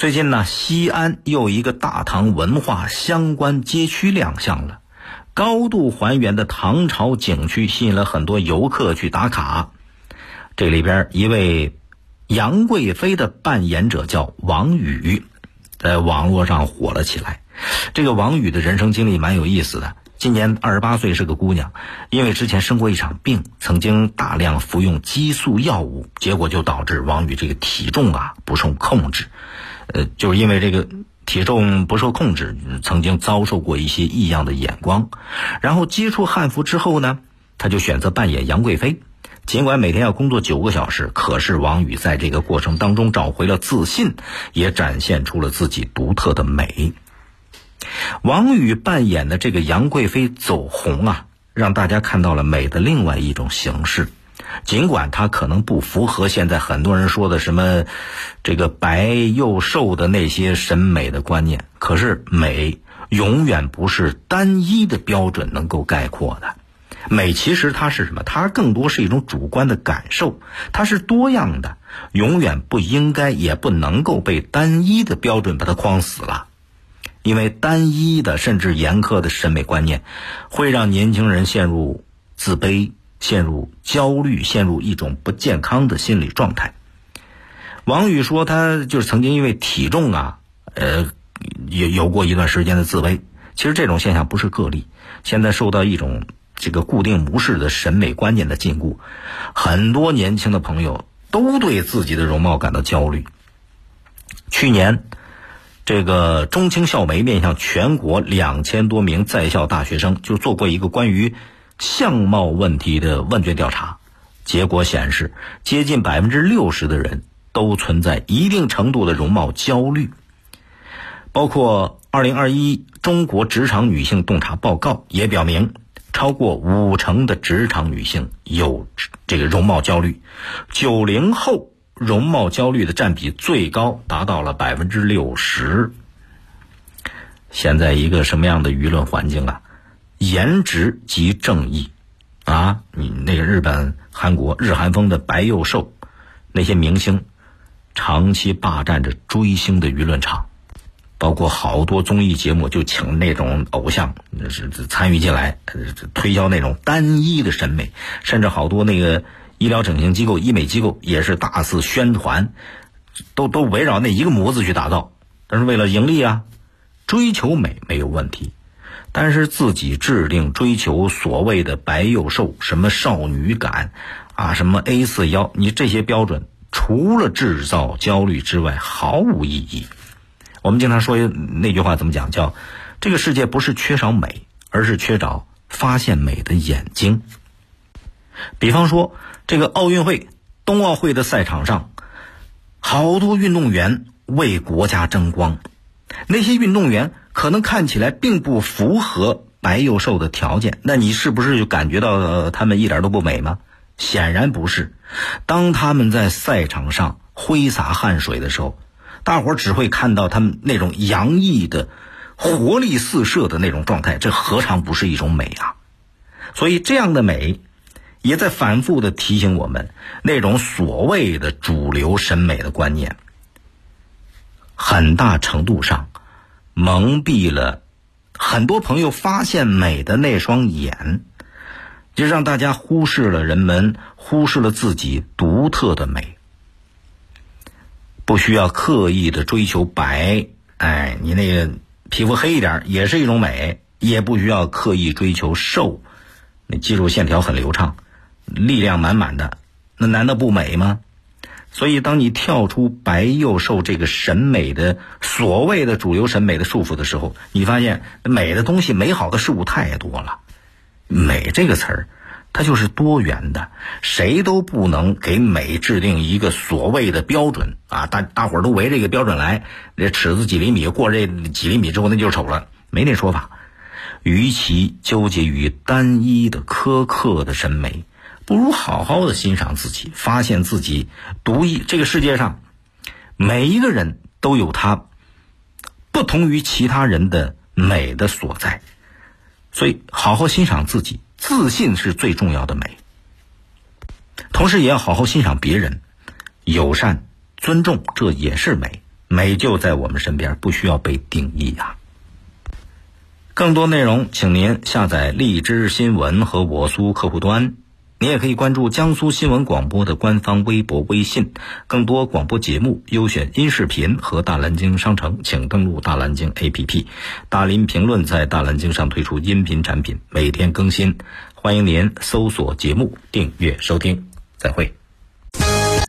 最近呢，西安又一个大唐文化相关街区亮相了，高度还原的唐朝景区吸引了很多游客去打卡。这里边一位杨贵妃的扮演者叫王宇，在网络上火了起来。这个王宇的人生经历蛮有意思的。今年二十八岁，是个姑娘，因为之前生过一场病，曾经大量服用激素药物，结果就导致王宇这个体重啊不受控制。呃，就是因为这个体重不受控制，曾经遭受过一些异样的眼光，然后接触汉服之后呢，他就选择扮演杨贵妃。尽管每天要工作九个小时，可是王宇在这个过程当中找回了自信，也展现出了自己独特的美。王宇扮演的这个杨贵妃走红啊，让大家看到了美的另外一种形式。尽管它可能不符合现在很多人说的什么，这个白又瘦的那些审美的观念，可是美永远不是单一的标准能够概括的。美其实它是什么？它更多是一种主观的感受，它是多样的，永远不应该也不能够被单一的标准把它框死了。因为单一的甚至严苛的审美观念，会让年轻人陷入自卑。陷入焦虑，陷入一种不健康的心理状态。王宇说，他就是曾经因为体重啊，呃，有有过一段时间的自卑。其实这种现象不是个例，现在受到一种这个固定模式的审美观念的禁锢，很多年轻的朋友都对自己的容貌感到焦虑。去年，这个中青校媒面向全国两千多名在校大学生，就做过一个关于。相貌问题的问卷调查结果显示，接近百分之六十的人都存在一定程度的容貌焦虑。包括二零二一中国职场女性洞察报告也表明，超过五成的职场女性有这个容貌焦虑。九零后容貌焦虑的占比最高，达到了百分之六十。现在一个什么样的舆论环境啊？颜值即正义，啊，你那个日本、韩国日韩风的白幼瘦，那些明星，长期霸占着追星的舆论场，包括好多综艺节目就请那种偶像是参与进来，推销那种单一的审美，甚至好多那个医疗整形机构、医美机构也是大肆宣传，都都围绕那一个模子去打造，但是为了盈利啊，追求美没有问题。但是自己制定追求所谓的白又瘦，什么少女感，啊，什么 A 四腰，你这些标准除了制造焦虑之外毫无意义。我们经常说那句话怎么讲？叫这个世界不是缺少美，而是缺少发现美的眼睛。比方说这个奥运会、冬奥会的赛场上，好多运动员为国家争光，那些运动员。可能看起来并不符合白又瘦的条件，那你是不是就感觉到他们一点都不美吗？显然不是。当他们在赛场上挥洒汗水的时候，大伙儿只会看到他们那种洋溢的、活力四射的那种状态，这何尝不是一种美啊？所以，这样的美，也在反复的提醒我们，那种所谓的主流审美的观念，很大程度上。蒙蔽了很多朋友发现美的那双眼，就让大家忽视了人们，忽视了自己独特的美。不需要刻意的追求白，哎，你那个皮肤黑一点也是一种美；也不需要刻意追求瘦，那肌肉线条很流畅，力量满满的，那难道不美吗？所以，当你跳出白又瘦这个审美的所谓的主流审美的束缚的时候，你发现美的东西、美好的事物太多了。美这个词儿，它就是多元的，谁都不能给美制定一个所谓的标准啊！大大伙儿都围这个标准来，这尺子几厘米过这几厘米之后，那就丑了，没那说法。与其纠结于单一的苛刻的审美。不如好好的欣赏自己，发现自己独一。这个世界上，每一个人都有他不同于其他人的美的所在，所以好好欣赏自己，自信是最重要的美。同时，也要好好欣赏别人，友善、尊重，这也是美。美就在我们身边，不需要被定义呀。更多内容，请您下载荔枝新闻和我苏客户端。你也可以关注江苏新闻广播的官方微博、微信，更多广播节目、优选音视频和大蓝鲸商城，请登录大蓝鲸 APP。大林评论在大蓝鲸上推出音频产品，每天更新，欢迎您搜索节目订阅收听。再会。